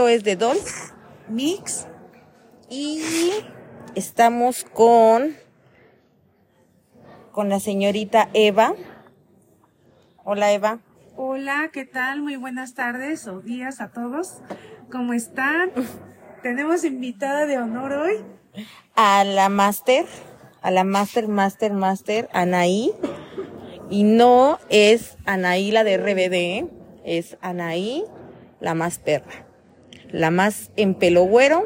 Esto es de Dolph Mix. Y estamos con, con la señorita Eva. Hola Eva. Hola, ¿qué tal? Muy buenas tardes o días a todos. ¿Cómo están? Tenemos invitada de honor hoy. A la máster, a la máster, máster, máster, Anaí. Y no es Anaí la de RBD, es Anaí la más perra, la más en pelo güero,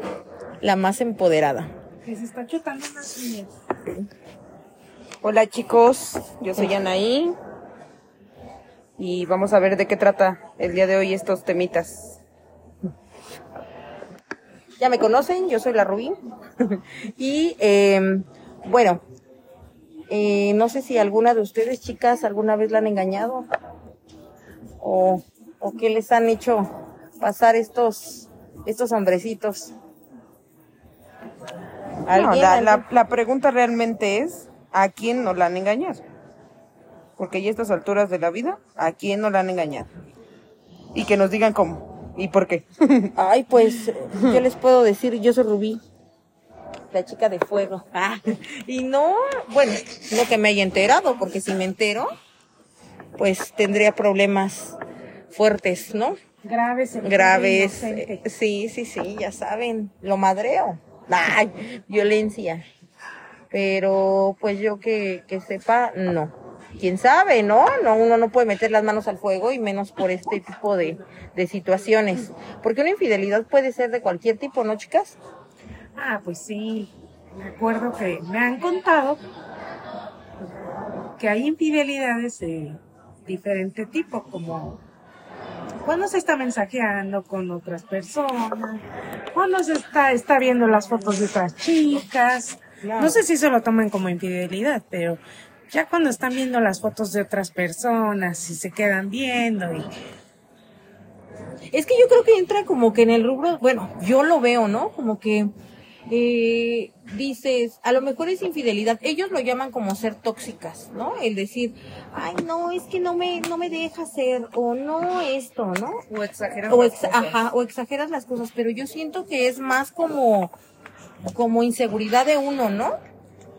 la más empoderada. Que se está chutando unas uñas. Hola chicos, yo soy Anaí y vamos a ver de qué trata el día de hoy estos temitas. Ya me conocen, yo soy la Rubí. y eh, bueno, eh, no sé si alguna de ustedes, chicas, alguna vez la han engañado o, o qué les han hecho pasar estos, estos hombrecitos. No, la, la- la pregunta realmente es, ¿a quién no la han engañado? Porque ya a estas alturas de la vida, ¿a quién no la han engañado? Y que nos digan cómo y por qué. Ay, pues, yo les puedo decir, yo soy Rubí, la chica de fuego. Ah, y no, bueno, no que me haya enterado, porque si me entero, pues tendría problemas fuertes, ¿no? Graves. Graves. inocente. eh, Sí, sí, sí, ya saben, lo madreo. Ay, violencia. Pero, pues yo que, que sepa, no. quién sabe, ¿no? No, uno no puede meter las manos al fuego y menos por este tipo de, de situaciones. Porque una infidelidad puede ser de cualquier tipo, ¿no, chicas? Ah, pues sí. Me acuerdo que me han contado que hay infidelidades de diferente tipo, como cuando se está mensajeando con otras personas, cuando se está, está viendo las fotos de otras chicas. No sé si se lo toman como infidelidad, pero ya cuando están viendo las fotos de otras personas y se quedan viendo y Es que yo creo que entra como que en el rubro, bueno, yo lo veo, ¿no? Como que eh, dices, a lo mejor es infidelidad. Ellos lo llaman como ser tóxicas, ¿no? El decir, ay, no, es que no me, no me deja ser, o no esto, ¿no? O exageran O, las ex- cosas. ajá, o exageras las cosas, pero yo siento que es más como, como inseguridad de uno, ¿no?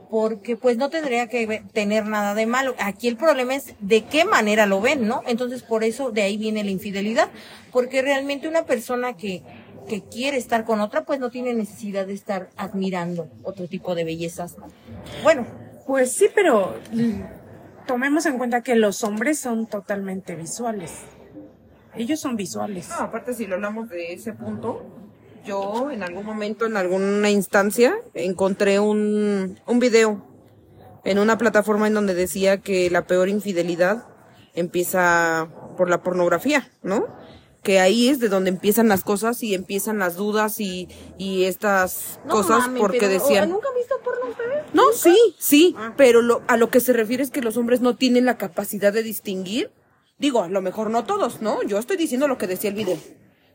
Porque pues no tendría que tener nada de malo. Aquí el problema es de qué manera lo ven, ¿no? Entonces por eso de ahí viene la infidelidad, porque realmente una persona que, que quiere estar con otra pues no tiene necesidad de estar admirando otro tipo de bellezas, ¿no? Bueno, Pues sí, pero mm, tomemos en cuenta que los hombres son totalmente visuales. Ellos son visuales. No, aparte si lo hablamos de ese punto, yo en algún momento, en alguna instancia, encontré un, un video en una plataforma en donde decía que la peor infidelidad empieza por la pornografía, ¿no? Que ahí es de donde empiezan las cosas y empiezan las dudas y, y estas no cosas porque pero, decían... ¿Nunca han visto porno ustedes? No, sí, sí, pero lo, a lo que se refiere es que los hombres no tienen la capacidad de distinguir. Digo, a lo mejor no todos, ¿no? Yo estoy diciendo lo que decía el video.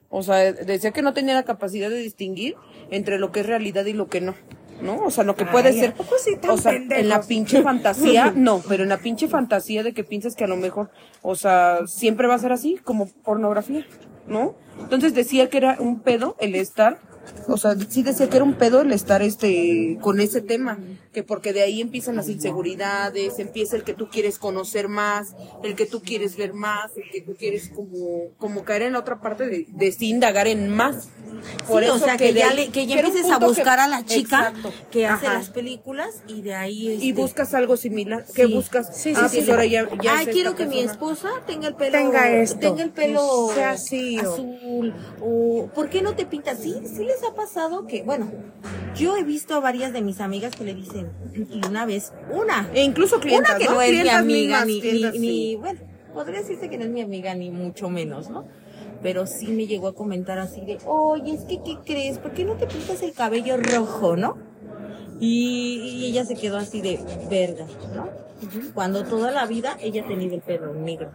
O sea, decía que no tenía la capacidad de distinguir entre lo que es realidad y lo que no. ¿No? O sea, lo que puede Ay, ¿a ser. sí o sea, pendejos? en la pinche fantasía, no, pero en la pinche fantasía de que piensas que a lo mejor, o sea, siempre va a ser así, como pornografía, ¿no? Entonces decía que era un pedo el estar o sea, sí decía que era un pedo el estar este con ese tema, que porque de ahí empiezan las inseguridades, empieza el que tú quieres conocer más, el que tú quieres ver más, el que tú quieres como como caer en la otra parte de, de sí indagar en más. Sí, o sea, que, de ya, le- que ya empieces a que- buscar a la chica Exacto. que hace Ajá. las películas y de ahí... y este, buscas algo similar, ¿qué Sí. buscas? Sí, sí, ah, sí, pues ahora ya, ya Ay, quiero que mi esposa tenga el pelo... Tenga esto, Tenga el pelo... sea Azul. O, ¿por qué no te pintas? Sí, sí les ha pasado que... Bueno, yo he visto a varias de mis amigas que le dicen... Y una vez, una... E incluso clientas, una que no, es mi amiga, mismas, ni, clientas, ni, ni- sí. bueno, podría decirse que no es mi amiga, ni mucho menos, ¿no? Pero sí me llegó a comentar así de, oye, es que, ¿qué crees? ¿Por qué no te pintas el cabello rojo, no? Y, y ella se quedó así de, verga, ¿no? Cuando toda la vida ella ha tenido el pelo negro.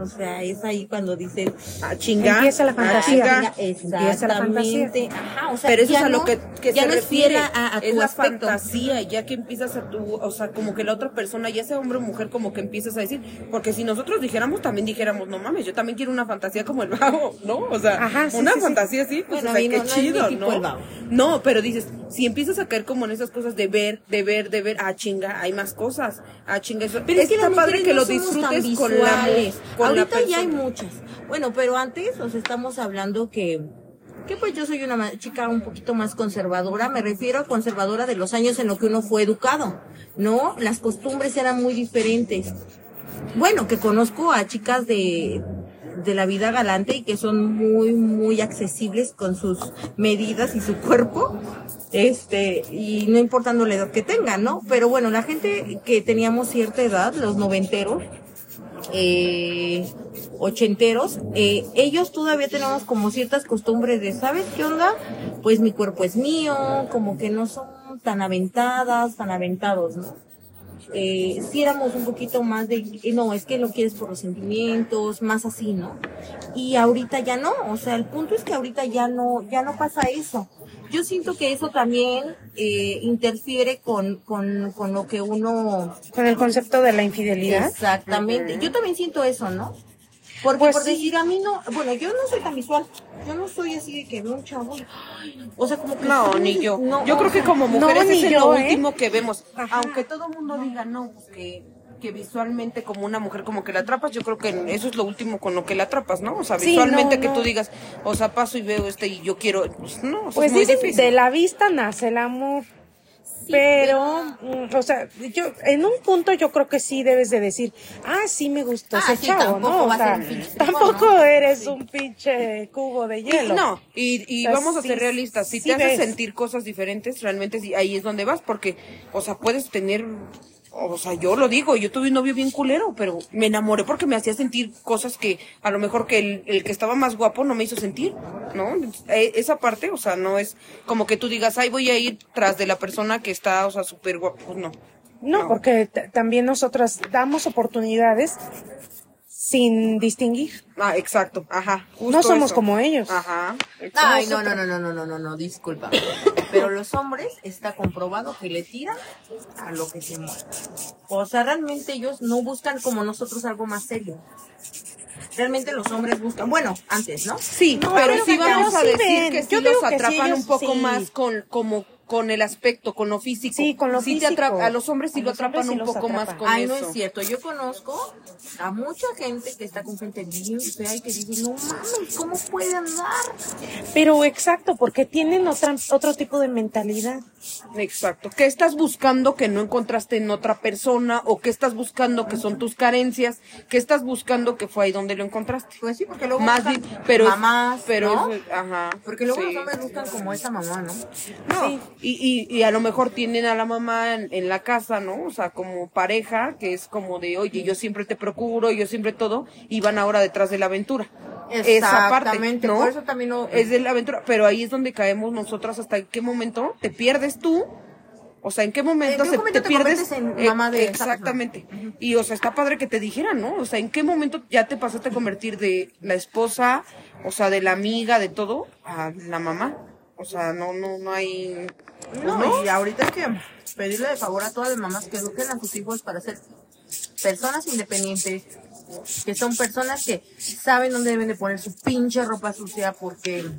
O sea, es ahí cuando dices, A chingar. Empieza la fantasía. Empieza la fantasía. exactamente. Ajá, o sea, Pero eso es a lo no- que, que ya se no refiere. a, a es tu la aspecto. fantasía, ya que empiezas a tu, o sea, como que la otra persona, ya sea hombre o mujer, como que empiezas a decir, porque si nosotros dijéramos, también dijéramos, no mames, yo también quiero una fantasía como el vago, ¿no? O sea, Ajá, sí, una sí, sí. fantasía así, pues, Bueno, o sea, qué no- chido, ¿no? No, pero dices, si empiezas a caer como en esas cosas de ver, de ver, de ver, ah, chinga, hay más cosas, ah, chinga, eso. Pero es que está padre que lo disfrutes con la, visuales. Ahorita ya hay muchas. Bueno, pero antes, o sea, estamos hablando que, que pues yo soy una chica un poquito más conservadora. Me refiero a conservadora de los años en los que uno fue educado, ¿no? Las costumbres eran muy diferentes. Bueno, que conozco a chicas de, de la vida galante y que son muy, muy accesibles con sus medidas y su cuerpo. Este, y no importando la edad que tengan, ¿no? Pero bueno, la gente que teníamos cierta edad, los noventeros, eh, ochenteros, eh, ellos todavía tenemos como ciertas costumbres de, ¿sabes qué onda? Pues mi cuerpo es mío, como que no son tan aventadas, tan aventados, ¿no? Eh, si éramos un poquito más de, eh, no, es que lo quieres por los sentimientos, más así, ¿no? Y ahorita ya no, o sea, el punto es que ahorita ya no, ya no pasa eso. Yo siento que eso también eh, interfiere con, con, con lo que uno Con el concepto de la infidelidad. Exactamente. Yo también siento eso, ¿no? Porque Pues por sí. decir a mí no, bueno, yo no soy tan visual. Yo no soy así de que veo un chavo o sea, como que No, ni yo. no, yo creo que como No, mujeres ni es yo, lo ¿eh? último que vemos. Ajá. Aunque todo el mundo diga no, pues que, que visualmente como una mujer como que la atrapas, yo creo que eso es lo último con lo que la atrapas, ¿no? O sea, Sí, visualmente no, que no. tú digas, o sea, paso y veo este y yo quiero, pues no, o sea, Pues es muy difícil. de la vista nace el amor. Pero, mm, o sea, yo, en un punto yo creo que sí debes de decir, ah, sí me gustó Ah, ese sí, chavo, tampoco ¿no? O sea, tampoco eres un pinche cubo de Y- hielo. no, y, y O sea, vamos a sí, ser realistas. Si sí te hace ves. sentir cosas diferentes, realmente sí, ahí es donde vas, porque, o sea, puedes tener, o sea, yo lo digo, yo tuve un novio bien culero, pero me enamoré porque me hacía sentir cosas que a lo mejor que el, el que estaba más guapo no me hizo sentir, ¿no? Eh, Esa parte, o sea, no es como que tú digas, ay, voy a ir tras de la persona que está, o sea, súper guapo, pues no. No, No. porque también nosotras damos oportunidades sin distinguir. Ah, exacto, ajá. justo No somos eso. como ellos. Ajá. Ay, no, no, no, no, no, no, no, no, disculpa. Pero los hombres está comprobado que le tiran a lo que se mueve. O sea, realmente ellos no buscan como nosotros algo más serio. Realmente los hombres buscan, bueno, antes, ¿no? Sí, No, pero, pero sí vamos a decir ven. que sí Yo los digo que sí, atrapan ellos un poco sí. más con como con el aspecto, con lo físico. Sí, con lo Sí te físico. atrapa- a los hombres sí A lo atrapan sí un poco más atrapan. con Ay, eso. no es cierto. Yo conozco a mucha gente que está con gente bien fea y que dice, no mames, ¿cómo puede andar? Pero exacto, porque tienen otra, otro tipo de mentalidad. Exacto. ¿Qué estás buscando que no encontraste en otra persona o qué estás buscando que son tus carencias? ¿Qué estás buscando que fue ahí donde lo encontraste? Pues sí, porque luego Más buscan pero es- mamás, pero ¿no? es- ajá. Porque luego sí. los hombres buscan como esa mamá, ¿no? No, y, y, y a lo mejor tienen a la mamá en, en la casa, ¿no? O sea, como pareja, que es como de, oye, yo siempre te procuro, yo siempre todo, y van ahora detrás de la aventura. Esa parte, ¿no? por eso también no- Es de la aventura, pero ahí es donde caemos nosotras, hasta en qué momento te pierdes tú, o sea, en qué momento, ¿En qué se- momento te te pierdes en eh, mamá de? Exactamente. Y, o sea, está padre que te dijeran, ¿no? O sea, ¿en qué momento ya te pasaste a convertir de la esposa, o sea, de la amiga, de todo, a la mamá? O sea, no, no, no hay... pues No, y ahorita hay que pedirle de favor a todas las mamás que eduquen a sus hijos para ser personas independientes, que son personas que saben dónde deben de poner su pinche ropa sucia porque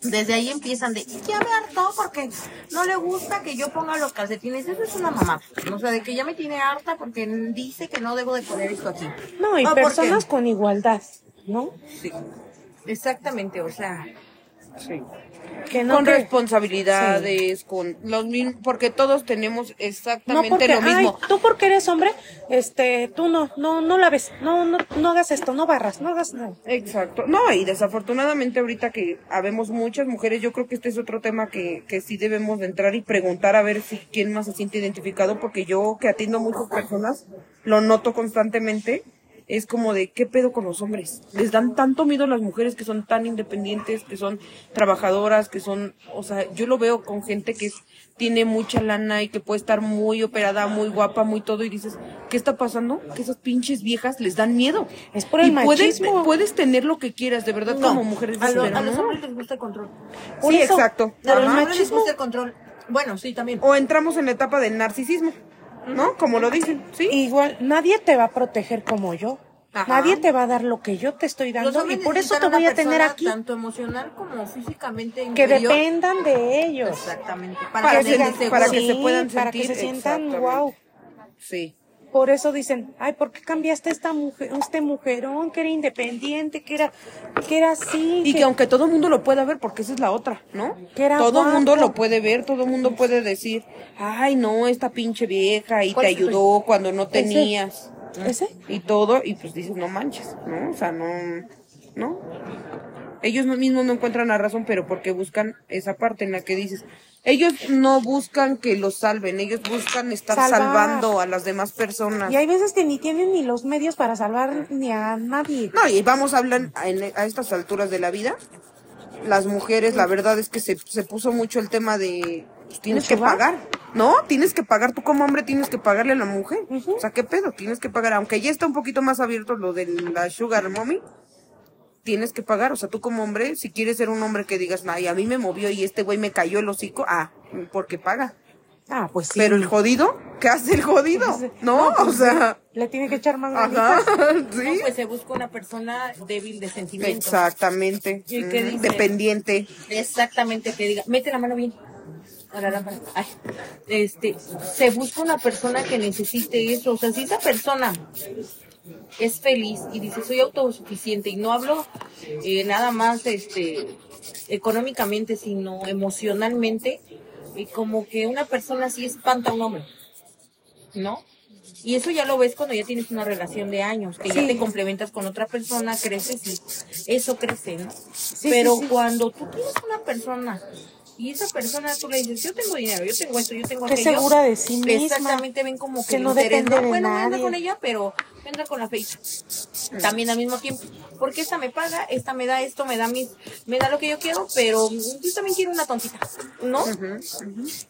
desde ahí empiezan de, ya me hartó porque no le gusta que yo ponga los calcetines. Eso es una mamá. O sea, de que ya me tiene harta porque dice que no debo de poner esto aquí. No, y Ah, personas con igualdad, ¿no? Sí, Exactamente, o sea, sí. Que no con te- responsabilidades, con los mismos, porque todos tenemos No exactamente porque, lo mismo. ay, tú porque eres hombre, este, tú no, no, no la ves, no, no, no hagas esto, no barras, no hagas nada. Exacto. No, y desafortunadamente ahorita que habemos muchas mujeres, yo creo que este es otro tema que, que sí debemos de entrar y preguntar a ver si quién más se siente identificado, porque yo que atiendo muchas personas, lo noto constantemente, es como de qué pedo con los hombres. Les dan tanto miedo a las mujeres que son tan independientes, que son trabajadoras, que son, o sea, yo lo veo con gente que tiene mucha lana y que puede estar muy operada, muy guapa, muy todo y dices, ¿qué está pasando? Que esas pinches viejas les dan miedo. Es por el y puedes, machismo. puedes tener lo que quieras, de verdad, como mujeres. A, lo- pero a los hombres les gusta el control. Sí, eso, exacto. A los Ajá. hombres les gusta el control. Bueno, sí, también. O entramos en la etapa del narcisismo, ¿no? Como lo dicen, ¿sí? Igual, nadie te va a proteger como yo. Ajá. Nadie te va a dar lo que yo te estoy dando y por eso te voy a tener aquí. Tanto emocional como físicamente Que dependan de ellos. Exactamente. Para Para, que se- para puedan para que se sentir, sientan wow. Sí. Por eso dicen, ay, ¿por qué cambiaste esta mujer, este mujerón que era independiente, que era, que era así? Y que aunque todo el mundo lo pueda ver, porque esa es la otra, ¿no? Que era todo el mundo lo puede ver, todo el mundo puede decir, ay, no, esta pinche vieja y te ¿Cuál es tu ayudó cuando no tenías. ¿Ese? Y todo, y pues dices, no manches, ¿no? O sea, no, ¿no? Ellos mismos no encuentran la razón, pero porque buscan esa parte en la que dices, ellos no buscan que los salven, ellos buscan estar Salvar. salvando a las demás personas. Y hay veces que ni tienen ni los medios para salvar ni a nadie. No, y vamos a hablar a estas alturas de la vida. Las mujeres, la verdad es que se, se puso mucho el tema de pues, tienes ¿El que pagar, ¿no? Tienes que pagar, tú como hombre tienes que pagarle a la mujer. O sea, ¿qué pedo? Tienes que pagar, aunque ya está un poquito más abierto lo de la sugar mommy, tienes que pagar. O sea, tú como hombre, si quieres ser un hombre que digas, ay, a mí me movió y este güey me cayó el hocico, ah, porque paga. Ah, pues sí. Pero el jodido, ¿qué hace el jodido? No, o sea, Le tiene que echar más ajá. No, sí. pues se busca una persona débil de sentimientos. Exactamente. ¿Y qué Ujú, dice? Dependiente. Exactamente, que diga, mete la mano bien. Ay, este, se busca una persona que necesite eso. O sea, si esa persona es feliz y dice soy autosuficiente y no hablo eh, nada más este económicamente, sino emocionalmente, y como que una persona así espanta a un hombre, ¿no? Y eso ya lo ves cuando ya tienes una relación de años, que ya te complementas con otra persona, creces y eso crece, ¿no? Sí, Pero sí. cuando tú tienes una persona y esa persona tú le dices, yo tengo dinero, yo tengo esto, yo tengo Que aquello. segura de sí misma. Exactamente, ven como que, Que no interés, depende de bueno, anda nadie. con ella, pero vendrá con la feita. También al mismo tiempo, porque esta me paga, esta me da esto, me da mis, me da lo que yo quiero, pero yo también quiero una tontita, ¿no?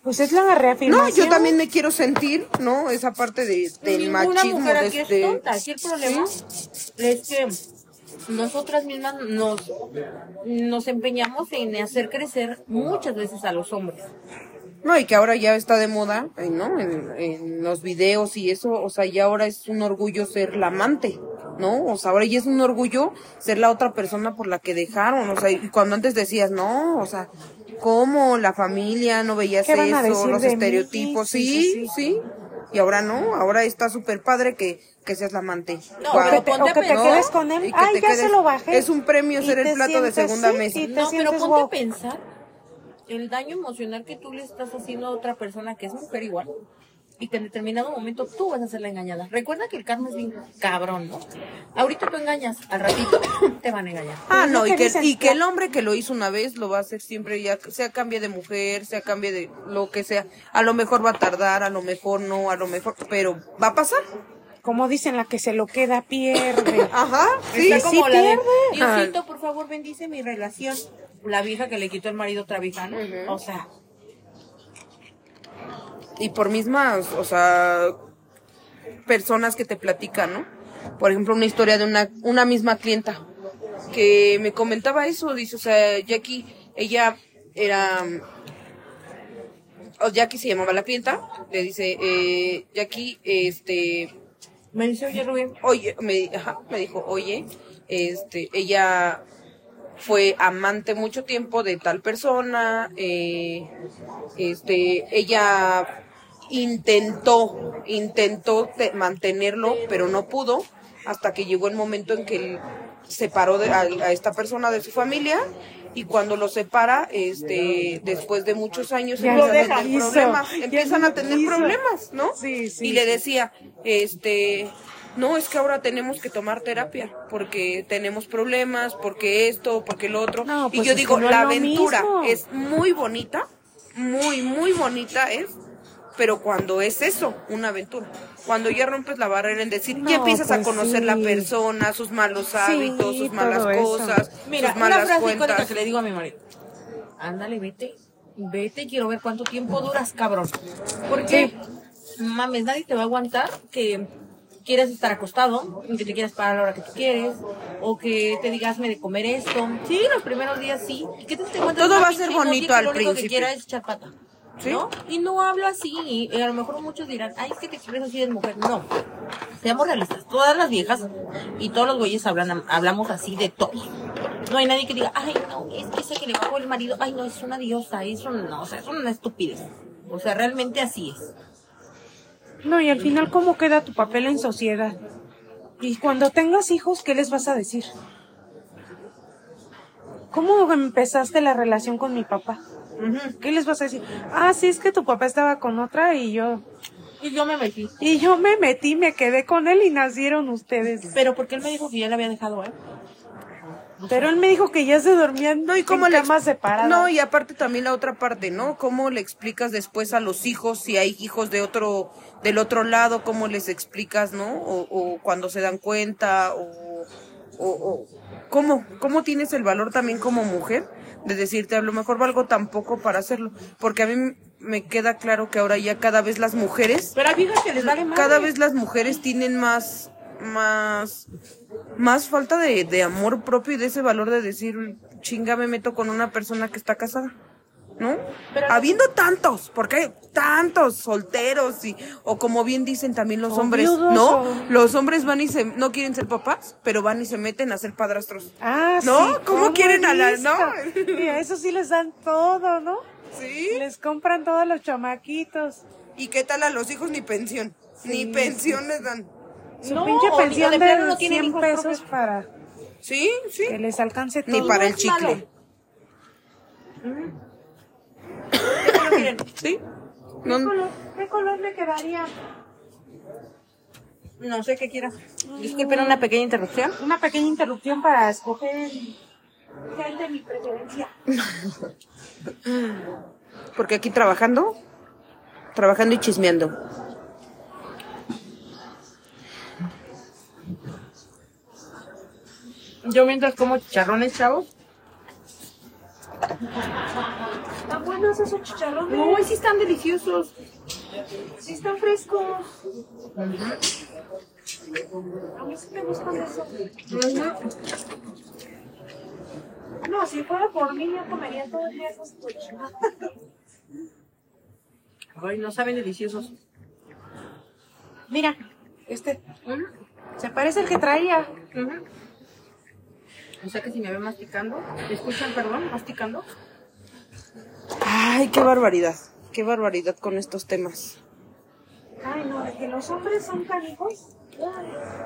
Pues es la No, reafirmación. yo también me quiero sentir, ¿no? Esa parte de, del Ninguna machismo. mujer de aquí este- es tonta. Aquí el problema es que nosotras mismas nos, nos empeñamos en hacer crecer muchas veces a los hombres. No, y que ahora ya está de moda, eh, ¿no? En, en los videos y eso, o sea, ya ahora es un orgullo ser la amante, ¿no? O sea, ahora ya es un orgullo ser la otra persona por la que dejaron, o sea, y cuando antes decías, no, o sea, ¿cómo? La familia, no veías ¿Qué van a eso, los estereotipos, Sí, sí, sí, sí, sí. Y ahora no, ahora está súper padre que, que seas la amante. No, pero te- ponte o que te quedes con él. Ay, te ya quedes- se lo bajé. Es un premio ser el plato de segunda sí, mesa. No, pero ponte a pensar el daño emocional que tú le estás haciendo a otra persona que es mujer igual. Y que en determinado momento tú vas a ser la engañada. Recuerda que el karma es bien cabrón, ¿no? Ahorita tú engañas, al ratito te van a engañar. Ah, no, y que y que la- el hombre que lo hizo una vez lo va a hacer siempre, ya sea cambie de mujer, sea cambie de lo que sea. A lo mejor va a tardar, a lo mejor no, a lo mejor, pero va a pasar. Como dicen, la que se lo queda pierde. Ajá, sí. Está sí como la de, pierde. Diosito, por favor, bendice mi relación. La vieja que le quitó el marido otra vieja, ¿no? O sea, Y por mismas, o sea, personas que te platican, ¿no? Por ejemplo, una historia de una, una misma clienta que me comentaba eso, dice, o sea, Jackie, ella era, o Jackie se llamaba la clienta, le dice, eh, Jackie, este, me dice, oye, Rubén, oye, me, ajá, me dijo, oye, este, ella fue amante mucho tiempo de tal persona, eh, este, ella intentó, intentó te- mantenerlo, pero no pudo, hasta que llegó el momento en que él separó de, a, a esta persona de su familia, y cuando lo separa, este, después de muchos años Ya empiezan a tener problemas, empiezan no a tener problemas, ¿no? Sí, sí, y le decía, este, no, es que ahora tenemos que tomar terapia porque tenemos problemas, porque esto, porque lo otro. No, y pues yo digo, no la aventura mismo. es muy bonita, muy, muy bonita es pero cuando es eso, una aventura. Cuando ya rompes la barrera en decir, No, ya empiezas a pues conocer la persona, sus malos hábitos, sus malas cosas, Mira, sus una malas frase icónica cuentas. que le digo a mi marido. Ándale, vete. Vete, quiero ver cuánto tiempo duras, cabrón. Porque, mames, nadie te va a aguantar que quieras estar acostado, que te quieras parar a la hora que tú quieres, o que te digas, me de comer esto. Sí, los primeros días sí. Y que te, te Todo va a ser bonito al lo único que principio. quiera es echar pata. Sí. ¿No? Y no hablo así, y a lo mejor muchos dirán, ay, es que te expresas así de mujer. No, seamos realistas. Todas las viejas y todos los güeyes hablan, hablamos así de todo. No hay nadie que diga, ay, no, es que ese que le bajó el marido, ay, no, es una diosa, eso no, o sea, es una estupidez. O sea, realmente así es. No, y al final, ¿cómo queda tu papel en sociedad? Y cuando tengas hijos, ¿qué les vas a decir? ¿Cómo empezaste la relación con mi papá? ¿Qué les vas a decir? Ah, sí, es que tu papá estaba con otra y yo... Y yo me metí. Y yo me metí, me quedé con él y nacieron ustedes. Pero porque él me dijo que ya le había dejado él. Pero él me dijo que ya se dormían No, y cómo en le camas separadas. No, y aparte también la otra parte, ¿no? ¿Cómo le explicas después a los hijos si hay hijos de otro del otro lado, cómo les explicas, ¿no? O, o cuando se dan cuenta o, o, o- cómo cómo tienes el valor también como mujer de decirte a lo mejor valgo tan poco para hacerlo, porque a mí me queda claro que ahora ya cada vez las mujeres Pero que les vale más. cada vez las mujeres tienen más más más falta de, de amor propio y de ese valor de decir chinga me meto con una persona que está casada ¿no? Pero- habiendo tantos porque hay tantos solteros y o como bien dicen también los hombres no los hombres van y se no quieren ser papás pero van y se meten a ser padrastros Ah, ¿No? sí, ¿Cómo quieren a la- no? Y a eso sí les dan todo, ¿no? sí Les compran todos los chamaquitos. y qué tal a los hijos ni pensión ni Sí, pensión les dan Su No, pinche pensión de plano no tienen 100 hijos pesos propios. para sí sí que les alcance todo. ni para el chicle sí ¿Qué, no, color, qué color le quedaría? No sé qué quieras. Disculpen una pequeña interrupción. Una pequeña interrupción para escoger gel de mi preferencia. Porque aquí trabajando, trabajando y chismeando. Yo mientras como chicharrones, chavos. ¿Están buenos esos chicharrones? No, sí están deliciosos. Sí están frescos. A mí sí me gustan esos. No, si fuera por mí, yo comería todos los días esos cochinos. Ay, no saben deliciosos. Mira, este. Se parece al que traía. O sea que si me ven masticando, ¿me escuchan, perdón, masticando? Ay, qué barbaridad, qué barbaridad con estos temas. Ay, no, de que los hombres son canijos.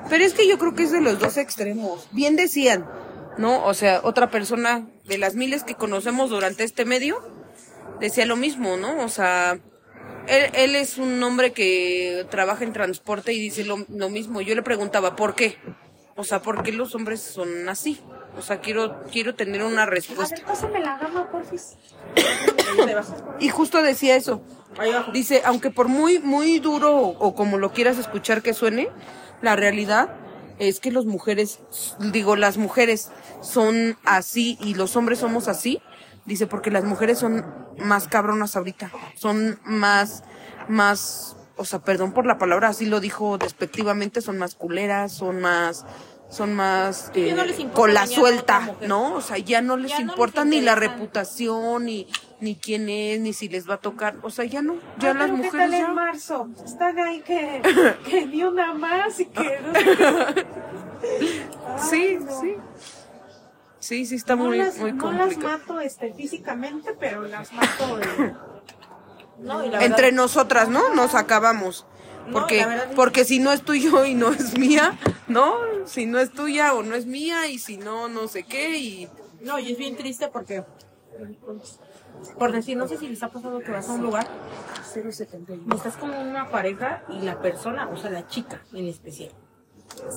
Pero es que yo creo que es de los dos extremos. Bien decían, ¿no? O sea, otra persona de las miles que conocemos durante este medio decía lo mismo, ¿no? O sea, él, él es un hombre que trabaja en transporte y dice lo, lo mismo. Yo le preguntaba, ¿por qué? O sea, ¿por qué los hombres son así? O sea, quiero, quiero tener una A respuesta. ver, pásame la gama, porfis. Y justo decía eso. Ahí abajo. Dice, aunque por muy, muy duro o, o como lo quieras escuchar que suene, la realidad es que las mujeres, digo, las mujeres son así y los hombres somos así. Dice, porque las mujeres son más cabronas ahorita. Son más, más, o sea, perdón por la palabra, así lo dijo despectivamente, son más culeras, son más, son más eh, no con la suelta. ¿no? O sea, ya no les Ya no les importa ni la reputación, ni, ni quién es, ni si les va a tocar. O sea, ya no. Ya Ay, las pero ¿qué mujeres tal en marzo? Están ahí que, que ni una más y que... Sí, no. sí. Sí, sí, está No muy, las, muy no las complicado. mato este, físicamente, pero las mato en- No, y la Entre verdad- nosotras, ¿no? Nos acabamos. No, Porque, es- porque si no es tuyo y no es mía, ¿no? Si no es tuya o no es mía y si no, no sé qué y... No, y es bien triste porque, por decir, no sé si les ha pasado que vas a un lugar y estás con una pareja y la persona, o sea, la chica en especial,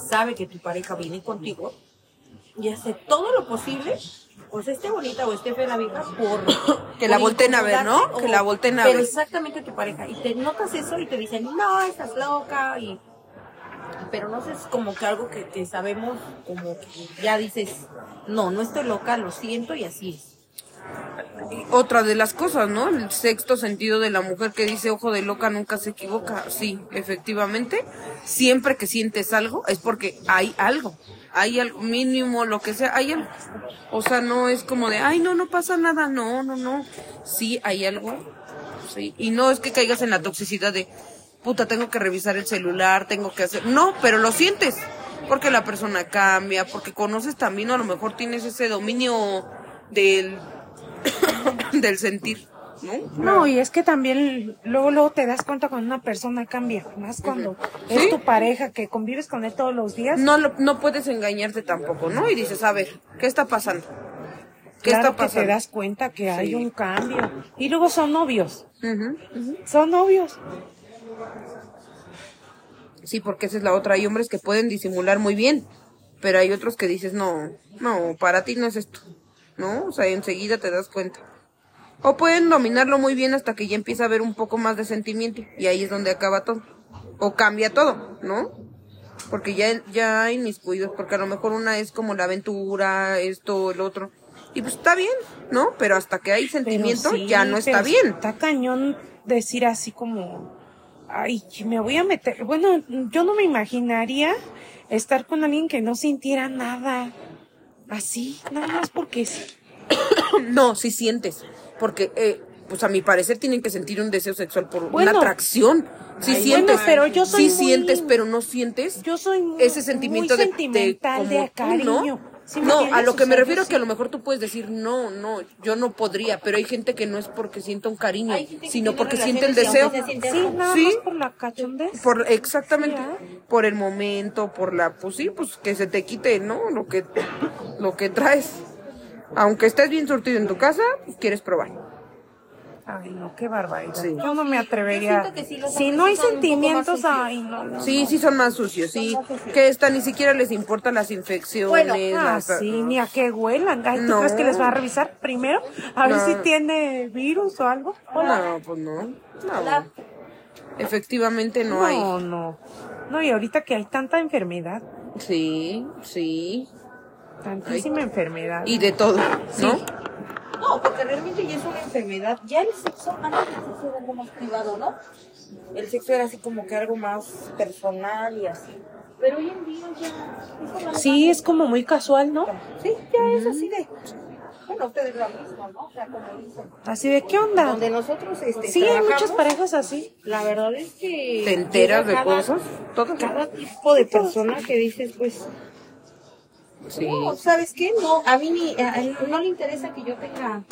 sabe que tu pareja viene contigo y hace todo lo posible, o sea, esté bonita o esté fea la vieja, por... Que la volteen a ver, ¿no? Que la volteen a pero ver. exactamente tu pareja. Y te notas eso y te dicen, no, estás loca, y... Pero no sé, es como que algo que, que sabemos, como que ya dices, no, no estoy loca, lo siento y así es. Otra de las cosas, ¿no? El sexto sentido de la mujer que dice ojo de loca nunca se equivoca. Sí, efectivamente. Siempre que sientes algo es porque hay algo. Hay algo mínimo, lo que sea, hay algo. O sea, no es como de, ay, no, no pasa nada. No, no, no. Sí, hay algo. Sí. Y no es que caigas en la toxicidad de, puta, tengo que revisar el celular, tengo que hacer. No, pero lo sientes. Porque la persona cambia, porque conoces también, a lo mejor tienes ese dominio del del sentir, ¿no? No, y es que también luego luego te das cuenta cuando una persona cambia, más cuando es tu pareja que convives con él todos los días. No, lo- no puedes engañarte tampoco, ¿no? Y dices, a ver, ¿qué está pasando? ¿Qué claro está que te pasando? das cuenta que hay un cambio. Y luego son novios, son novios. Sí, porque esa es la otra. Hay hombres que pueden disimular muy bien, pero hay otros que dices, no, no, para ti no es esto, ¿no? O sea, enseguida te das cuenta. O pueden dominarlo muy bien hasta que ya empieza a haber un poco más de sentimiento y ahí es donde acaba todo. O cambia todo, ¿no? Porque ya, ya hay mis cuidados, porque a lo mejor una es como la aventura, esto, el otro. Y pues está bien, ¿no? Pero hasta que hay sentimiento sí, ya no está bien. Está cañón decir así como, ay, me voy a meter. Bueno, yo no me imaginaría estar con alguien que no sintiera nada así, nada más porque sí. No, sí sientes. Porque, eh, pues a mi parecer tienen que sentir un deseo sexual por Bueno. una atracción. Sí Ay, sientes. bueno, pero yo soy sí muy- sientes, pero no sientes Yo soy muy, ese sentimiento muy de, sentimental de, como cariño. ¿no? ¿Sí me no, a lo que me refiero es que a lo mejor tú puedes decir, no, no, yo no podría, pero hay gente que no es porque sienta un cariño, sino porque siente el deseo. Sí, nada Sí. más por la cachondez. Por, exactamente, Sí, por el momento, por la, pues sí, pues que se te quite, ¿no? Lo que, lo que traes. Aunque estés bien surtido en tu casa, pues quieres probar. Ay, no, qué barbaridad. Sí. Yo no me atrevería. siento que sí, los si no hay sí sentimientos, ay, no, no. Sí, sí son más sucios, sí. Que esta ni siquiera les importan las infecciones. Bueno, Ah, las- sí, ni a qué huelan. Ay, ¿tú No. crees que les va a revisar primero? A ver No. si tiene virus o algo. No, pues no. No. Hola. Efectivamente no, No, hay. no. No, y ahorita que hay tanta enfermedad, Sí, sí. tantísima enfermedad. Y de todo, ¿no? No, porque realmente ya es una enfermedad. Ya el sexo, antes el sexo era algo más privado, ¿no? El sexo era así como que algo más personal y así. Pero hoy en día ya... vale Sí, es como muy casual, ¿no? Sí, ya es así de... Bueno, ustedes lo mismo, ¿no? O sea, como dicen. Así de, ¿qué onda? Donde nosotros, este, Sí, hay muchas parejas así. La verdad es que... Te enteras de cada- cosas. Todo. Cada tipo de persona que dices, pues... Sí. No, ¿sabes qué? No, a mí ni, a no le interesa que yo tenga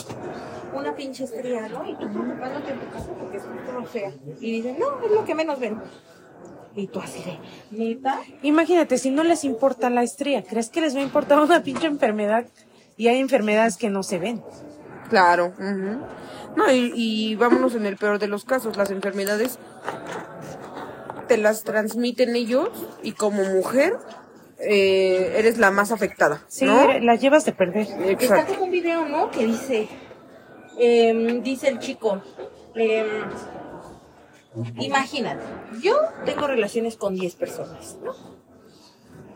una pinche estría, ¿no? Y tú preocupándote en tu casa porque es justo fea. Y dicen, no, es lo que menos ven. Y tú así de, ¿neta? Imagínate, si no les importa la estría, ¿crees que les va a importar una pinche enfermedad? Y hay enfermedades que no se ven. Claro. ujú. No, y, y vámonos en el peor de los casos. Las enfermedades te las transmiten ellos y como mujer eh, eres la más afectada. Sí, ¿no? las llevas de perder. Está como un video, ¿no? Que dice, em, dice el chico, em, imagínate, yo tengo relaciones con 10 personas, ¿no?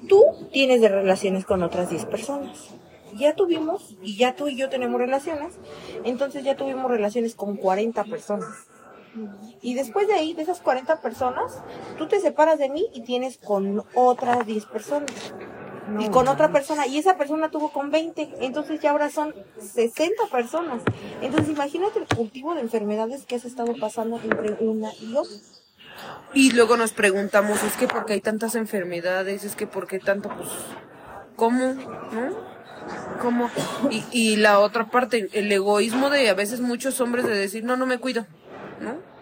Tú tienes de relaciones con otras 10 personas. Ya tuvimos, y ya tú y yo tenemos relaciones, entonces ya tuvimos relaciones con 40 personas. Y después de ahí, de esas 40 personas, tú te separas de mí y tienes con otras 10 personas. y con otra persona, y esa persona tuvo con 20, entonces ya ahora son 60 personas. Entonces imagínate el cultivo de enfermedades que has estado pasando entre una y otra. Y luego nos preguntamos, es que porque hay tantas enfermedades, es que porque tanto, pues, ¿cómo? ¿No? ¿Cómo? Y, y la otra parte, el egoísmo de a veces muchos hombres de decir, no, no me cuido, ¿no?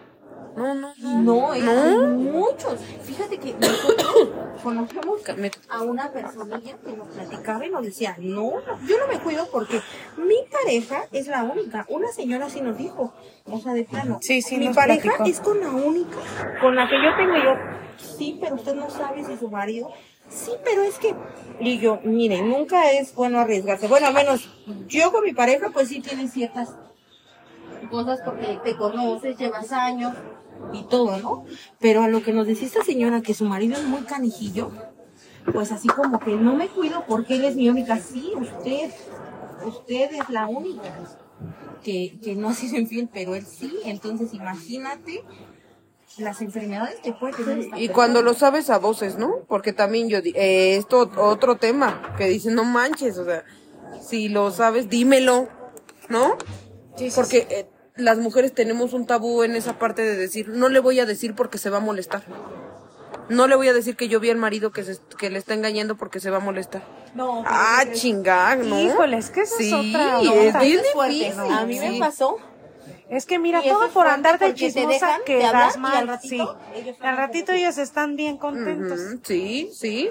No, no, no. No, muchos. Fíjate que nosotros conocemos a una personilla que nos platicaba y nos decía, no, yo no me cuido porque mi pareja es la única. Una señora sí nos dijo, o sea, de plano. Sí, sí, Mi pareja platicó. es con la única, con la que yo tengo yo. Sí, pero usted no sabe si su marido Sí, pero es que, y yo, mire, nunca es bueno arriesgarse. Bueno, al menos yo con mi pareja, pues sí tiene ciertas cosas porque te conoces, llevas años y todo, ¿no? Pero a lo que nos decía esta señora que su marido es muy canijillo, pues así como que no me cuido porque él es mi única. Sí, usted, usted es la única que, que no ha sido infiel, pero él sí. Entonces imagínate las enfermedades que puede tener esta Y cuando lo sabes a voces, ¿no? Porque también yo, eh, esto otro tema, que dicen, no manches, o sea, si lo sabes, dímelo, ¿no? Porque eh, las mujeres tenemos un tabú en esa parte de decir, no le voy a decir porque se va a molestar. No le voy a decir que yo vi al marido que, se, que le está engañando porque se va a molestar. No, Ah, es- chingar, ¿no? Híjole, es que esa es sí, otra es bien es. A mí me pasó. Es que mira, eso todo por andar de te chismosa hablar y al mal. ratito Sí, ellos al ratito ellos están bien contentos. Ujú, Sí, sí.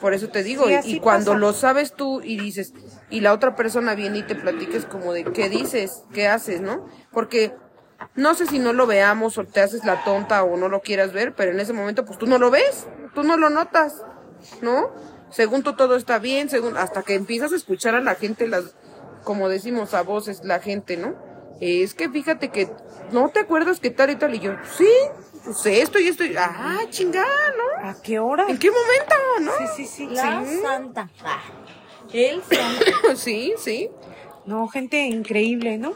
Por eso te digo, Sí, y- cuando pasa. lo sabes tú y dices, y la otra persona viene y te platiques como de qué dices, qué haces, ¿no? Porque no sé si no lo veamos o te haces la tonta o no lo quieras ver, pero en ese momento pues tú no lo ves, tú no lo notas, ¿no? Según tú todo está bien, según hasta que empiezas a escuchar a la gente las como decimos a voces la gente, ¿no? Es que fíjate que no te acuerdas que tal y tal y yo, sí, pues esto y esto, y- ah, chingada, ¿no? ¿A qué hora? ¿En qué momento, no? Sí, sí, sí. La sí. santa. Ah, el santo. Sí, sí. No, gente increíble, ¿no?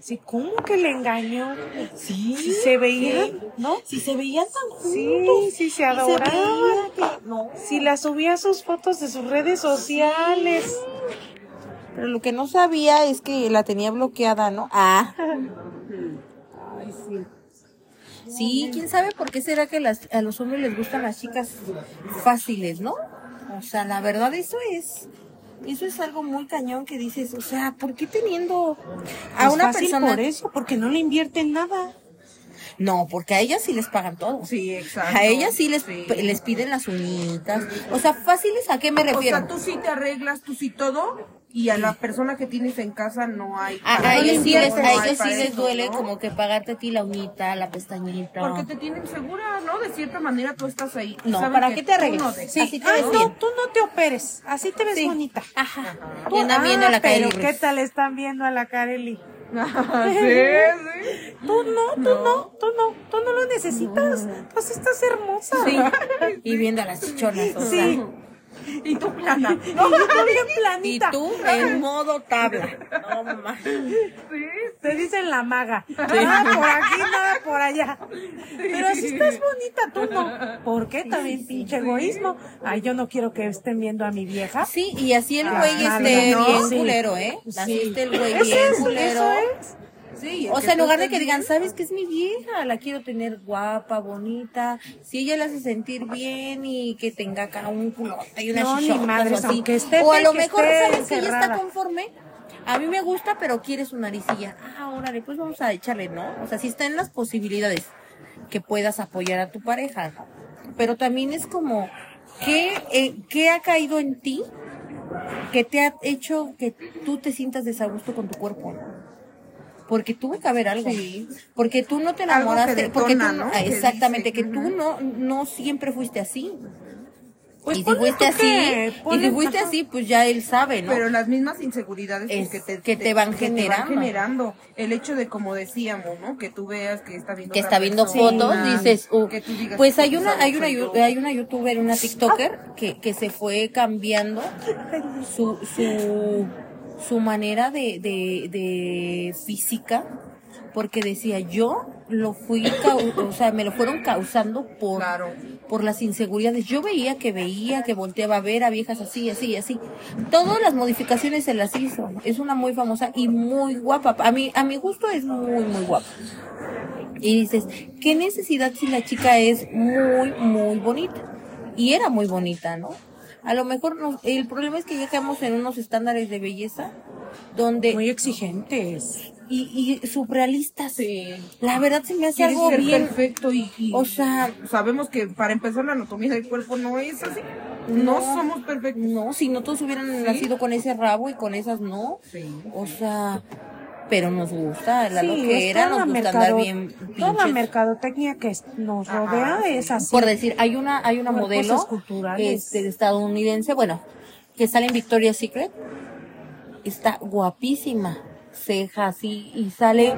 Sí, ¿cómo que le engañó? Sí. Si se veían, ¿no? Si se veían tan juntos. Sí, sí, se se adoraban. veía que- no. Si la subía a sus fotos de sus redes sociales. Pero lo que no sabía es que la tenía bloqueada, ¿no? Ah. Sí, quién sabe por qué será que las, a los hombres les gustan las chicas fáciles, ¿no? O sea, la verdad eso es, eso es algo muy cañón que dices, o sea, ¿por qué teniendo a una fácil persona? por eso, porque no le invierten nada. No, porque a ellas sí les pagan todo. Sí, exacto. A ellas sí les, Sí. les piden las uñitas. O sea, fáciles a qué me O refiero. sea, tú sí te arreglas, tú sí todo, y a la persona que tienes en casa no hay. A, a no ellos sí les, a no hay ellos sí les eso, duele ¿no? como que pagarte a ti la uñita, la pestañita. Porque te tienen segura, ¿no? De cierta manera tú estás ahí. y No, ¿para que qué te tú arreglas? no Sí. Así te Ah, ves no, bien. tú no te operes, así te ves Sí. bonita. Ajá. Tú- Y andan viendo a la ah, pero Kareli ¿qué tal están viendo a la Kareli? sí, sí. Tú no, tú no, tú no, tú no lo necesitas. Tú sí estás hermosa. Sí. Y viendo a las chichonas. O Sí. sea. Y tú plana. Y tú bien Y planita. tú en modo tabla. No más. Te dicen la maga. Nada por aquí, nada por allá. Pero si estás bonita, tú no. ¿Por qué? También pinche egoísmo. Ay, yo no quiero que estén viendo a mi vieja. Sí, y así el Ah, güey claro, esté ¿no? bien Sí. culero, ¿eh? Naciste el güey bien es, culero. eso es. Sí, O que sea, en lugar de que digan. ¿sabes qué es mi vieja? La quiero tener guapa, bonita. Si ella le hace sentir bien y que tenga acá un culote y una No, ni madres, o así. aunque esté o a lo que mejor, ¿sabes que ella está conforme? A mí me gusta, pero quiere su naricilla. Ah, órale, pues vamos a echarle, ¿no? O sea, si está en las posibilidades que puedas apoyar a tu pareja. Pero también es como, ¿qué, eh, ¿qué ha caído en ti que te ha hecho que tú te sientas desagusto con tu cuerpo? Porque tuvo que haber algo. Porque tú no te enamoraste. porque tú no- ah, exactamente, que tú no, no siempre fuiste así. Pues y si fuiste así, y si fuiste así, pues ya él sabe, ¿no? Pero las mismas inseguridades Es que, te, que te van que generando. generando. El hecho de, como decíamos, ¿no? Que tú veas que está viendo que está viendo fotos, dices, uh, que tú digas, pues hay una, "Esa hay una, soy yu- yo". hay una youtuber, una tiktoker que, que se fue cambiando su, su, su manera de, de, de física, porque decía, yo lo fui, o sea, me lo fueron causando por, Claro. por las inseguridades. Yo veía que veía, que volteaba a ver a viejas así, así, así. Todas las modificaciones se las hizo. Es una muy famosa y muy guapa. A mi, a mi gusto es muy, muy guapa. Y dices, ¿qué necesidad si la chica es muy, muy bonita? Y era muy bonita, ¿no? A lo mejor nos- el problema es que ya quedamos en unos estándares de belleza donde Muy exigentes. y, y surrealistas. Sí. La verdad se me hace Quieres algo ser bien. perfecto y, y O sea, sabemos que para empezar la anatomía del cuerpo no es así. No, somos perfectos. no, si no todos hubieran nacido con ese rabo y con esas no. Sí. O sea, pero nos gusta la Sí, loquera, nos gusta andar mercado- bien Toda la mercadotecnia que nos rodea es así. Por decir, hay una, hay una Por modelo este, estadounidense, bueno, que sale en Victoria's Secret, está guapísima, ceja así, y sale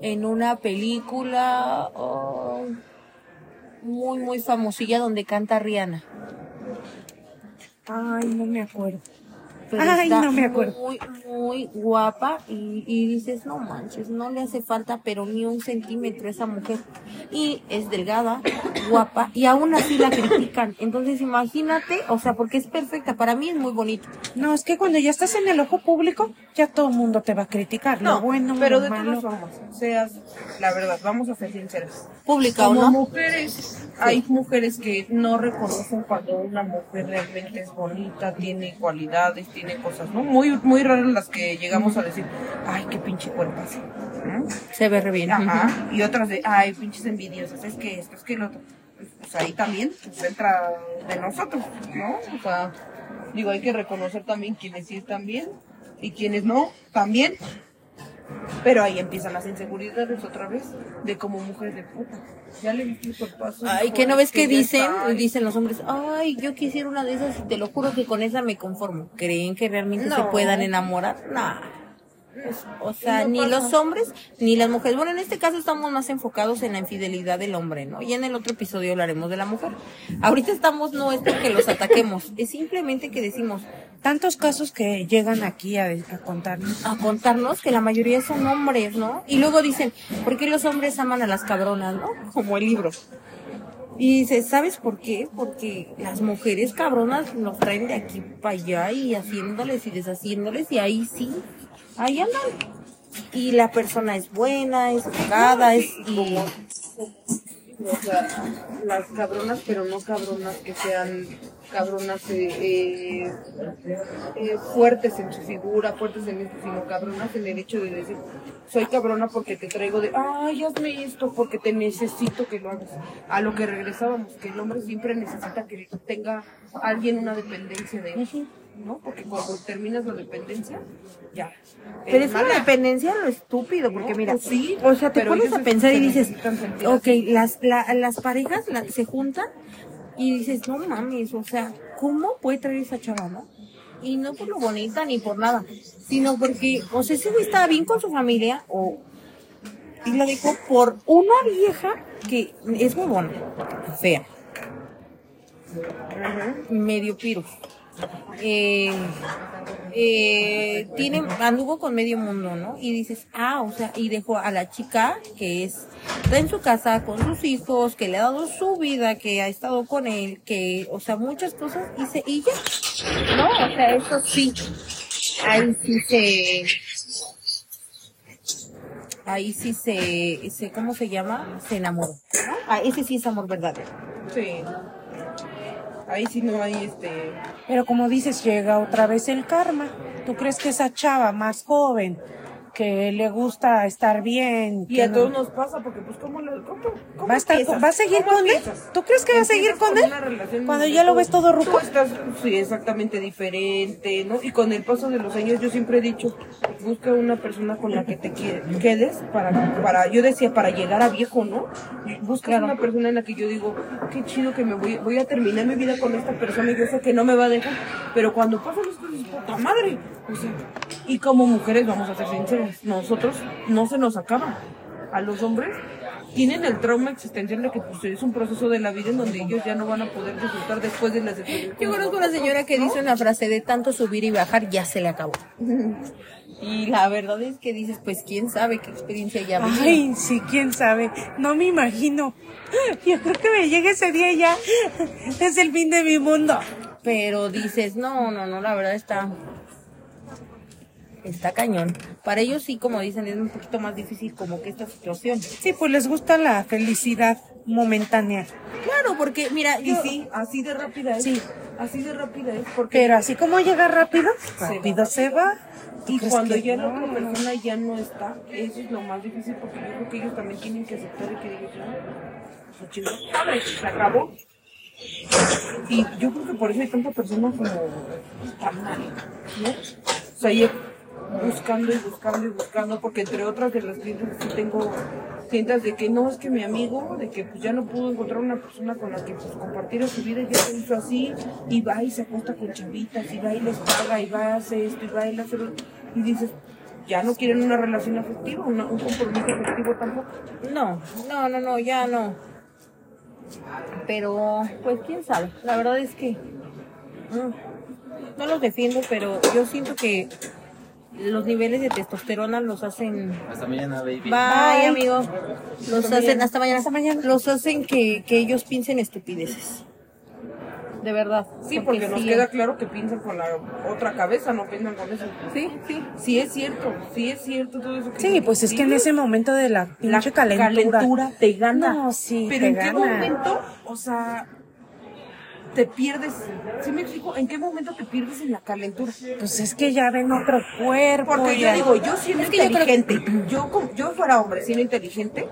en una película oh, muy, muy famosilla donde canta Rihanna. Ay, no me acuerdo. Pero Ay, está no me acuerdo. Muy, muy guapa y, y dices, no manches, no le hace falta pero ni un centímetro a esa mujer. Y es delgada, guapa y aún así la critican. Entonces imagínate, o sea, porque es perfecta, para mí es muy bonito. No, es que cuando ya estás en el ojo público, ya todo el mundo te va a criticar. lo bueno, pero lo de malo. todas formas, seas, la verdad, vamos a ser sinceras. Pública o Como no. mujeres, hay mujeres que no reconocen cuando una mujer realmente es bonita, tiene cualidades, tiene cosas, ¿no? Muy, muy raras las que llegamos a decir, ay, qué pinche cuerpo así. ¿no? Se ve re bien. Ajá. Y otras de, ay, pinches envidiosas, es que esto, es que lo otro. Pues ahí también pues, entra de nosotros, ¿no? O sea, digo, hay que reconocer también quienes sí están bien y quienes no, también. Pero ahí empiezan las inseguridades otra vez, de como mujer de puta. Ya le viste el cuerpazo. Ay, que no ves que dicen, dicen los hombres, ay, yo quisiera una de esas y te lo juro que con esa me conformo. ¿Creen que realmente se puedan enamorar? Nah. O sea, No ni pasa. los hombres ni las mujeres. Bueno, en este caso estamos más enfocados en la infidelidad del hombre, ¿no? Y en el otro episodio hablaremos de la mujer. Ahorita estamos, no es porque los ataquemos, es simplemente que decimos, Tantos casos que llegan aquí a, a contarnos. a contarnos que la mayoría son hombres, ¿no? Y luego dicen, ¿por qué los hombres aman a las cabronas, no? Como el libro. Y dices, ¿sabes por qué? Porque las mujeres cabronas nos traen de aquí para allá y haciéndoles y deshaciéndoles y ahí sí, ahí andan. Y la persona es buena, es educada, es... Y, O sea, las cabronas, pero no cabronas que sean cabronas eh, eh, fuertes en su figura, fuertes en esto, sino cabronas en el hecho de decir, soy cabrona porque te traigo de, ay, hazme esto, porque te necesito que lo hagas. A lo que regresábamos, que el hombre siempre necesita que tenga alguien una dependencia de él, ¿no? Porque cuando terminas la dependencia, ya. Pero es una dependencia lo estúpido, porque No, mira, pues sí, o sea, te pones a pensar y dices, ok, las, la- las parejas la- se juntan y dices, no mames, o sea, ¿cómo puede traer esa chava, no? Y no por lo bonita ni por nada, sino porque, o sea, ese güey estaba bien con su familia o y la dejó por una vieja que es muy buena, fea, medio piro. Tiene, anduvo con medio mundo, ¿no? Y dices, ah, o sea, y dejó a la chica que es, está en su casa con sus hijos, que le ha dado su vida, que ha estado con él, que, o sea, muchas cosas, y, se, y ya, ¿no? O sea, eso sí, ahí sí se, ahí sí se, se ¿cómo se llama? Se enamoró, ¿no? Ah, ese sí es amor verdadero. Sí. Ahí sí no hay este. Pero como dices, llega otra vez el karma. ¿Tú crees que esa chava más joven, que le gusta estar bien, Y a no- todos nos pasa porque, pues, ¿cómo? Cómo, cómo ¿Va a, estar? ¿Va a seguir ¿Cómo con él? ¿Tú crees que va a seguir con él? Cuando ya lo ves todo ruco. Tú estás, sí, exactamente diferente, ¿no? Y con el paso de los años, yo siempre he dicho, busca una persona con la que te quedes para, para, yo decía, para llegar a viejo, ¿no? Busca una persona en la que yo digo, qué chido que me voy, voy a terminar mi vida con esta persona y yo sé que no me va a dejar, pero cuando pasan las cosas, puta madre, o sea, y como mujeres, vamos a ser sinceras, nosotros no se nos acaba. A los hombres tienen el trauma existencial de que pues, es un proceso de la vida en donde ellos ya no van a poder disfrutar después de las. Yo conozco una señora que dice una frase de tanto subir y bajar, ya se le acabó. Y la verdad es que dices, pues quién sabe qué experiencia ya. Ay, sí, quién sabe. No me imagino. Yo creo que me llegue ese día y ya. Es el fin de mi mundo. Pero dices, no, no, no, la verdad está. Está cañón. Para ellos sí, como dicen, es un poquito más difícil como que esta situación. Sí, pues les gusta la felicidad momentánea. Claro, porque mira, Y sí, así de rápida es. Sí. Así de rápida es. Porque Pero así como llega rápido, rápido se va. ¿Tú Y cuando ya la no? otra persona ya no está, eso es lo más difícil porque yo creo que ellos también tienen que aceptar y que digan, chingó, padre, se acabó. Y yo creo que por eso hay tanta persona como tan mal, ¿no? O sea, yo- buscando y buscando y buscando, porque entre otras de las clientes sí tengo clientas de que no, es que mi amigo, de que pues ya no pudo encontrar una persona con la que pues compartir su vida y ya se hizo así, y va y se acuesta con chavitas, y va y les paga, y va y hace esto, y va y le hace lo- y dices, ya no quieren una relación afectiva, un compromiso afectivo tampoco. No, no, no, no, ya no. Pero, pues quién sabe. La verdad es que mm, no los defiendo, pero yo siento que los niveles de testosterona los hacen Hasta mañana, baby. Bye, amigo. Los hacen, hasta mañana. Hasta mañana. Los hacen que, que ellos piensen estupideces. De verdad. Sí, porque nos sí, queda claro que piensan con la otra cabeza, no piensan con eso. Sí, sí. Sí es cierto, sí es cierto todo eso que Sí, pues es que en ese momento de la la pinche calentura. calentura te gana. No, sí, Pero te en qué momento, o sea, te pierdes, ¿sí me explico? ¿En qué momento te pierdes en la calentura? Pues es que ya ven otro cuerpo. Porque yo digo, yo siendo Es que yo creo que- inteligente, yo, yo fuera hombre siendo inteligente,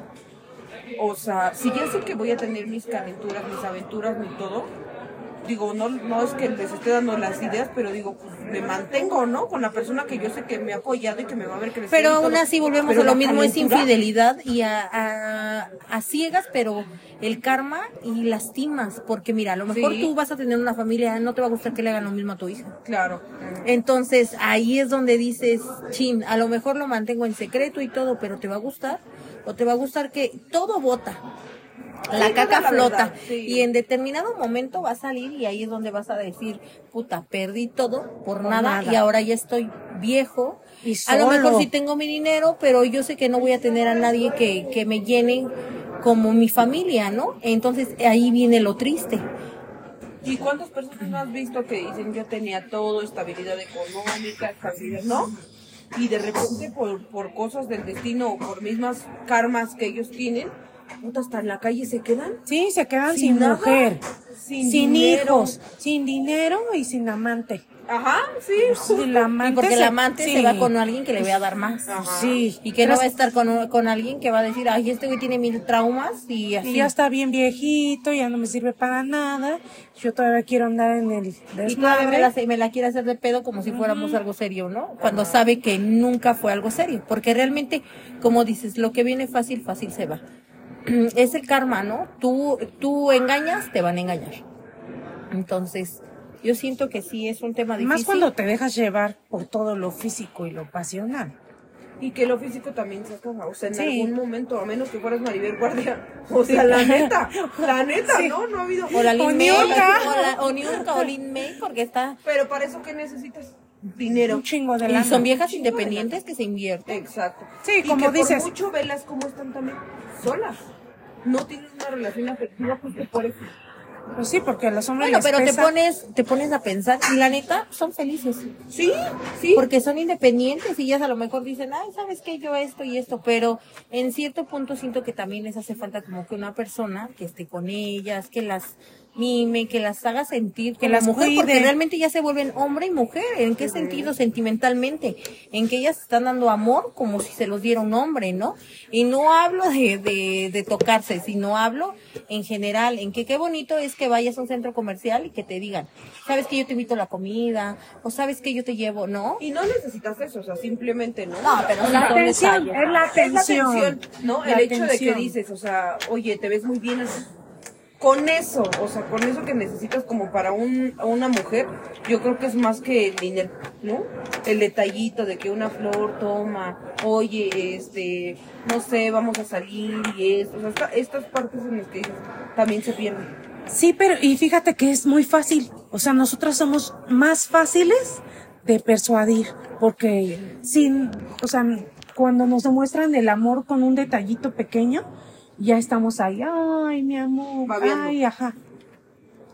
o sea, si ya sé que voy a tener mis calenturas, mis aventuras, mi todo, digo, no, no es que les esté dando las ideas, pero digo, pues me mantengo, ¿no? Con la persona que yo sé que me ha apoyado y que me va a ver crecer. Pero aún así volvemos Pero a lo mismo, es infidelidad y a, a, a ciegas, pero el karma y lastimas, porque mira, a lo mejor Sí. tú vas a tener una familia, no te va a gustar que le hagan lo mismo a tu hija. Claro. Entonces ahí es donde dices, chin, a lo mejor lo mantengo en secreto y todo, pero te va a gustar, o te va a gustar que todo bota. La caca flota verdad, sí. y en determinado momento va a salir y ahí es donde vas a decir, puta, perdí todo por, nada, nada. y ahora ya estoy viejo. Y A lo mejor sí tengo mi dinero, pero yo sé que no voy a tener a nadie que, que me llene como mi familia, ¿no? Entonces ahí viene lo triste. ¿Y cuántas personas no has visto que dicen yo tenía todo, estabilidad económica, estabilidad, ¿no? Y de repente por, por cosas del destino o por mismas karmas que ellos tienen, hasta en la calle se quedan. Sí, se quedan Sin mujer, sin hijos, sin dinero y sin amante. Ajá, sí. Sí, el Y amante porque el amante sí. se va con alguien que le vaya a dar más. Ajá. Sí, Y que no va a estar con, con alguien que va a decir, ay, este güey tiene mil traumas y así. Y ya está bien viejito, ya no me sirve para nada. Yo todavía quiero andar en el Y todavía la, me la quiere hacer de pedo como si fuéramos algo serio, ¿no? Cuando sabe que nunca fue algo serio. Porque realmente, como dices, lo que viene fácil, fácil se va. Es el karma, ¿no? Tú, tú engañas, te van a engañar. Entonces, yo siento que sí es un tema difícil. Más cuando te dejas llevar por todo lo físico y lo pasional. Y que lo físico también se acaba. O sea, en Sí. algún momento, a menos que fueras Maribel Guardia. O sea, la neta, la neta, ¿no? No ha habido. O la Lin O May, o, la, o Niurka, o Lin May, porque está... Pero para eso, ¿qué necesitas? Dinero. Un chingo de Y lana. son viejas independientes que se invierten. Exacto. Sí, y como que dices. Por mucho velas como están también solas. No tienen una relación afectiva porque por eso. Pues sí, porque a los hombres Bueno, pero te pones, te pones a pensar y la neta son felices. Sí, sí. Porque son independientes y ellas a lo mejor dicen, ay, ¿sabes qué? Yo esto y esto, pero en cierto punto siento que también les hace falta como que una persona que esté con ellas, que las mime, que las haga sentir Que como las mujer, porque realmente ya se vuelven hombre y mujer. ¿En qué sentido? Sentimentalmente. En que ellas están dando amor como si se los diera un hombre, ¿no? Y no hablo de, de, de tocarse, sino hablo en general, en que qué bonito es que vayas a un centro comercial y que te digan, sabes que yo te invito a la comida, o sabes que yo te llevo, ¿no? Y no necesitas eso, o sea, simplemente, ¿no? No, pero La atención, es la Es la atención. atención, ¿no? La El hecho de que atención. dices, o sea, oye, te ves muy bien así. Con eso, o sea, con eso que necesitas como para un, una mujer, yo creo que es más que el dinero, ¿no? El detallito de que una flor toma, oye, este, no sé, vamos a salir y eso, o sea, esta- estas partes en las que también se pierden. Sí, pero y fíjate que es muy fácil. O sea, nosotras somos más fáciles de persuadir, porque sin, o sea, cuando nos demuestran el amor con un detallito pequeño, ya estamos ahí, ay, mi amor, Babeando. ay, ajá.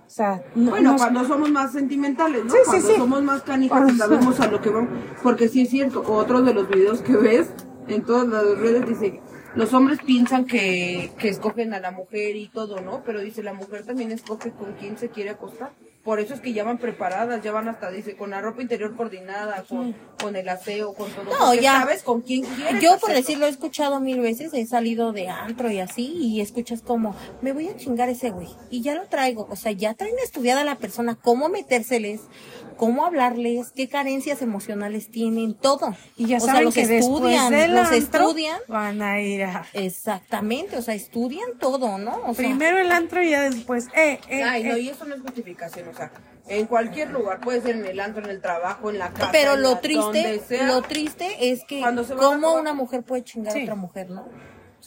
O sea, no, Bueno, cuando somos más sentimentales, ¿no? Sí, sí, cuando sí. somos más canijas y Ajá. sabemos a lo que vamos. Porque sí es cierto, otro de los videos que ves en todas las redes dice, los hombres piensan que, que escogen a la mujer y todo, ¿no? Pero dice, la mujer también escoge con quién se quiere acostar. Por eso es que ya van preparadas, ya van hasta, dice, con la ropa interior coordinada, con, con el aseo, con todo. No, porque ya. sabes con quién quieres Yo, por hacerlo. decirlo, he escuchado mil veces, he salido de antro y así, y escuchas como, me voy a chingar ese güey. Y ya lo traigo. O sea, ya traen estudiada la persona cómo metérseles, cómo hablarles, qué carencias emocionales tienen, todo. Y ya o sea, los que estudian, del los antro estudian. van a ir a... Exactamente, o sea, estudian todo, ¿no? O sea, Primero el antro y ya después, eh, eh, Ay, no, eh. y eso no es justificación, o sea, en cualquier lugar, puede ser en el antro, en el trabajo, en la casa. pero lo la- triste, donde sea. lo triste es que cómo una mujer puede chingar Sí. a otra mujer, ¿no?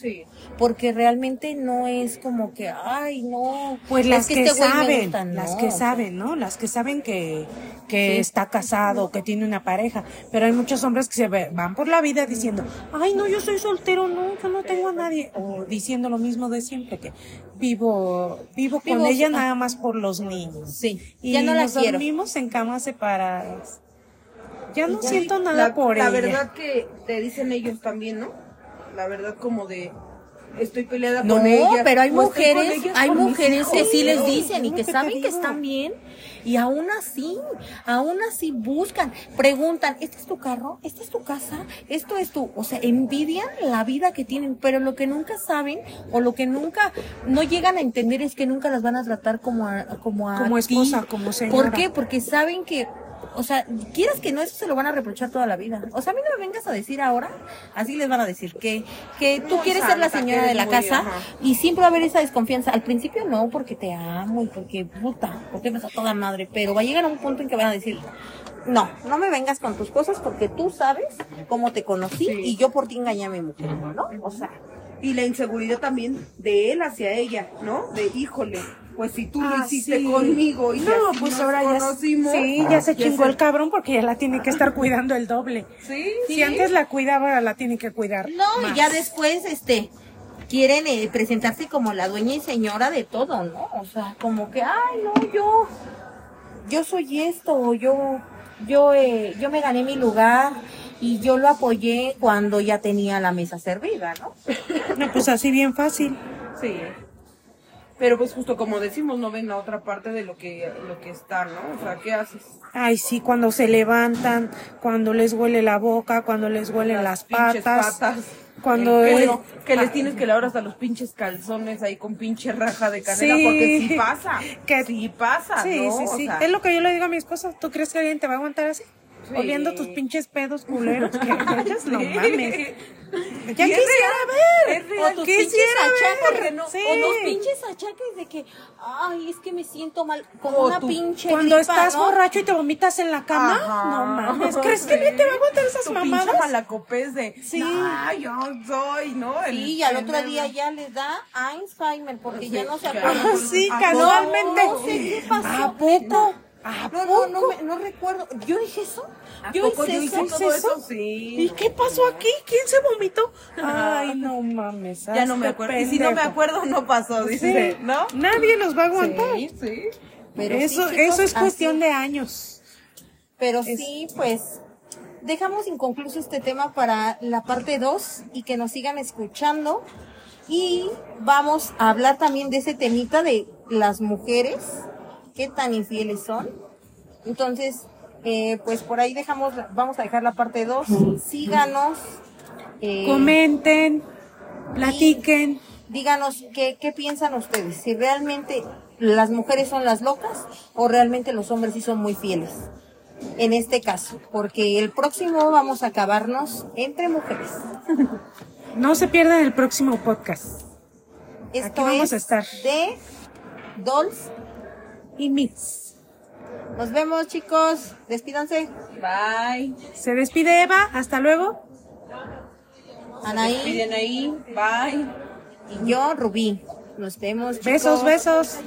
Sí. Porque realmente no es como que, ay, no. Pues es las que, este güey me saben, gusta, no, las que saben, ¿no? Las que saben que, que está casado, que tiene una pareja. Pero hay muchos hombres que se van por la vida diciendo, ay, no, yo soy soltero, no, yo no tengo a nadie. O diciendo lo mismo de siempre, que vivo, vivo con ella ah. nada más por los niños. Sí, Y ya no la nos quiero. dormimos en camas separadas. Ya no ya- siento nada la, por la ella. verdad que te dicen ellos también, ¿no? La verdad como de estoy peleada No, con ella. pero hay mujeres, hay mujeres que sí les dicen y que saben que están bien y aún así, aún así buscan, preguntan, ¿este es tu carro? ¿Esta es tu casa? ¿Esto es tu, o sea, envidian la vida que tienen, pero lo que nunca saben o lo que nunca no llegan a entender es que nunca las van a tratar como a como a Como ti. esposa, como señora. ¿Por qué? Porque saben que o sea, quieras que no, eso se lo van a reprochar toda la vida. O sea, a mí no me vengas a decir ahora, así les van a decir, que, que tú quieres ser la señora de la muy, casa ajá. y siempre va a haber esa desconfianza. Al principio no, porque te amo y porque puta, porque me está toda madre, pero va a llegar a un punto en que van a decir, no, no me vengas con tus cosas porque tú sabes cómo te conocí Sí. y yo por ti engañé a mi mujer, ¿no? O sea, Y la inseguridad también de él hacia ella, ¿no? De híjole, pues si tú lo Ah, hiciste sí. conmigo y no, así pues nos ahora ya, sí, ya se ya chingó se- el cabrón porque ya la tiene que estar cuidando el doble. Sí, Si sí. antes la cuidaba, ahora la tiene que cuidar. no, y ya después, este, quieren eh, presentarse como la dueña y señora de todo, ¿no? O sea, como que, ay, no, yo, yo soy esto, o yo, yo, eh, yo me gané mi lugar y yo lo apoyé cuando ya tenía la mesa servida, ¿no? No, pues así bien fácil. Sí. Pero pues justo como decimos, no ven la otra parte de lo que, lo que está, ¿no? O sea, ¿qué haces? Ay, sí, cuando se levantan, cuando les huele la boca, cuando les huelen las, pinches patas, patas. cuando El es- culo, que les tienes que lavar hasta los pinches calzones ahí con pinche raja de canela, Sí. porque sí pasa. Que- sí pasa, Sí, ¿no? sí, O sí. sea, Es lo que yo le digo a mi esposa. ¿Tú crees que alguien te va a aguantar así? Sí. Oliendo tus pinches pedos culeros. que echas, no mames. Ya quisiera real, ver. es real. O tus Quisiera achaques, ver. de no- Sí. o los pinches achaques de que, ay, es que me siento mal, como O una tu- pinche Cuando gripa, estás ¿no? borracho y te vomitas en la cama, Ajá. no mames. ¿Crees que Sí. bien te va a aguantar esas Tu mamadas? pinche malacopés de, Sí. no, yo soy, ¿no? El- Sí, y al otro el- día ya les da Alzheimer porque ya Sí, no se ya. acuerdan. Ah, sí, ¿A casualmente. No sé qué pasó. ¿A poco? ¿A No, no, poco? no, me- no recuerdo. ¿Yo dije eso? ¿A ¿Yo poco hice yo eso? todo ¿Eso? Sí. ¿Y qué pasó aquí? ¿Quién se vomitó? Ay, no mames. Ya no me acuerdo. Y si no me acuerdo, no pasó, dice, Sí. ¿no? Nadie los va a aguantar. Sí, sí. Pero sí, eso, chicos, eso es así. cuestión de años. Pero sí, pues dejamos inconcluso este tema para la parte 2 y que nos sigan escuchando. Y vamos a hablar también de ese temita de las mujeres, qué tan infieles son. Entonces, eh, pues por ahí dejamos, vamos a dejar la parte 2. Síganos. eh, Comenten, platiquen. díganos qué, qué piensan ustedes, si realmente las mujeres son las locas o realmente los hombres sí son muy fieles. En este caso, porque el próximo vamos a acabarnos entre mujeres. No se pierdan el próximo podcast. Esto vamos es a estar. de Dolls. Y Mix. Nos vemos, chicos. Despídanse. Bye. Se despide Eva. Hasta luego. Anaí ahí. Bye. y yo, Rubí. Nos vemos, chicos. Besos, besos.